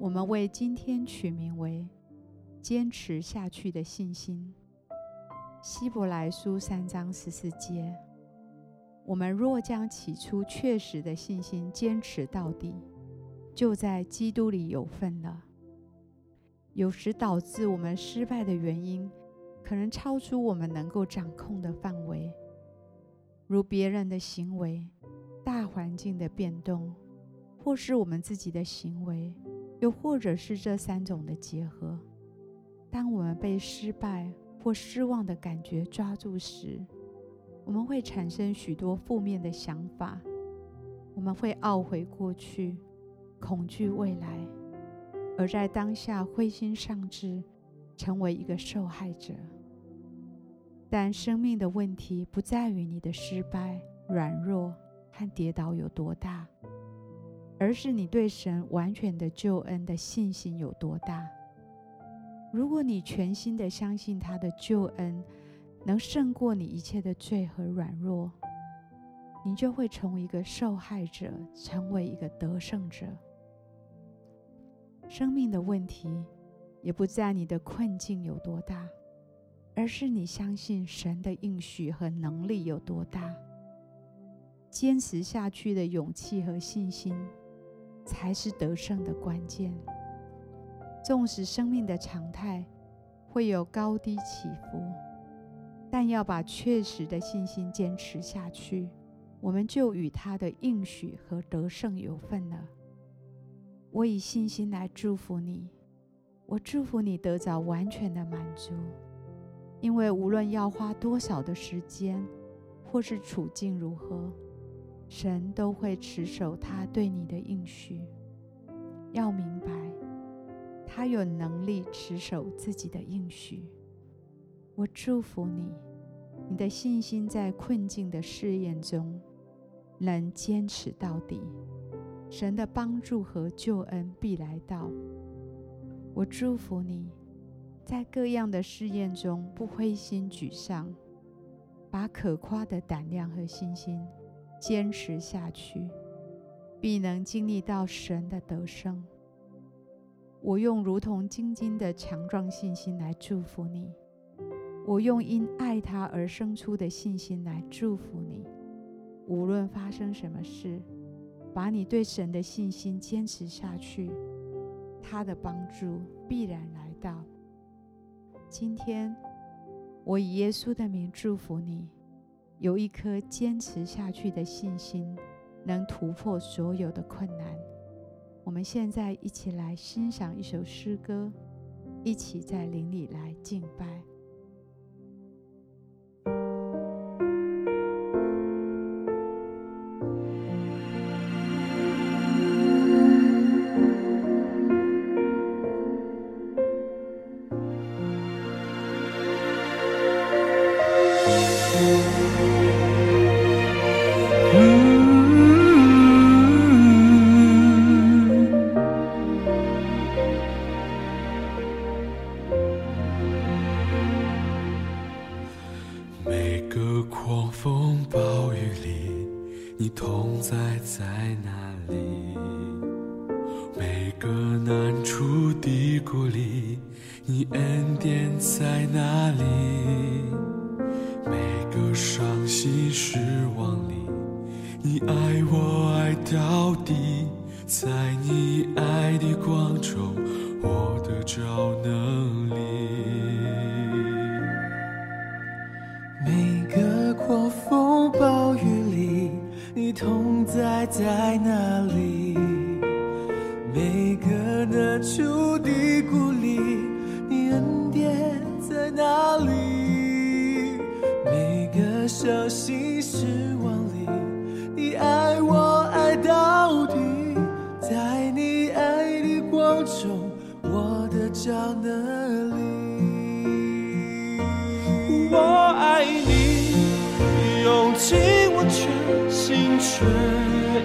我们为今天取名为“坚持下去的信心”。希伯来书三章十四节：我们若将起初确实的信心坚持到底，就在基督里有份了。有时导致我们失败的原因，可能超出我们能够掌控的范围，如别人的行为、大环境的变动，或是我们自己的行为，又或者是这三种的结合。当我们被失败或失望的感觉抓住时，我们会产生许多负面的想法，我们会懊悔过去。恐惧未来，而在当下灰心丧志，成为一个受害者。但生命的问题不在于你的失败、软弱和跌倒有多大，而是你对神完全的救恩的信心有多大。如果你全心的相信他的救恩能胜过你一切的罪和软弱，你就会从一个受害者成为一个得胜者。生命的问题，也不在你的困境有多大，而是你相信神的应许和能力有多大。坚持下去的勇气和信心，才是得胜的关键。纵使生命的常态会有高低起伏，但要把确实的信心坚持下去，我们就与他的应许和得胜有份了。我以信心来祝福你，我祝福你得着完全的满足，因为无论要花多少的时间，或是处境如何，神都会持守他对你的应许。要明白，他有能力持守自己的应许。我祝福你，你的信心在困境的试验中能坚持到底。神的帮助和救恩必来到。我祝福你，在各样的试验中不灰心沮丧，把可夸的胆量和信心坚持下去，必能经历到神的得胜。我用如同精金的强壮信心来祝福你，我用因爱他而生出的信心来祝福你。无论发生什么事。把你对神的信心坚持下去，他的帮助必然来到。今天，我以耶稣的名祝福你，有一颗坚持下去的信心，能突破所有的困难。我们现在一起来欣赏一首诗歌，一起在林里来敬拜。你同在在哪里？每个难处的鼓励，你恩典在哪里？每个伤心失望里，你爱我爱到底，在你爱的光中，我的着能在在哪里？每个难处的鼓励，你恩典在哪里？每个伤心失望里，你爱我爱到底，在你爱的光中，我的脚哪里？我爱你，用尽我全心全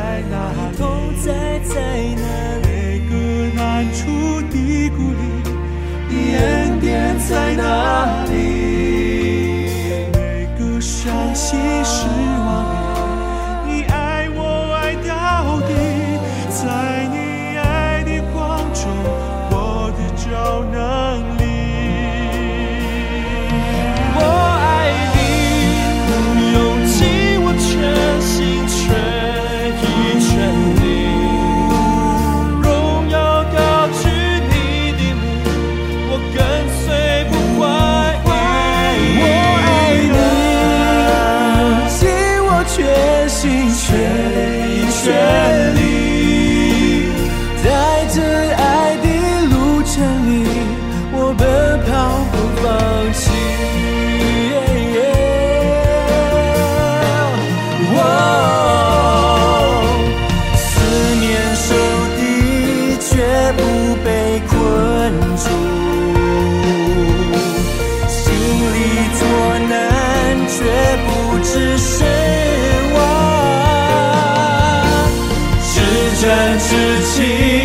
在哪里？在在那？每个难处低谷里，你恩典在哪里？每个伤心事。真挚情。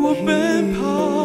我奔跑。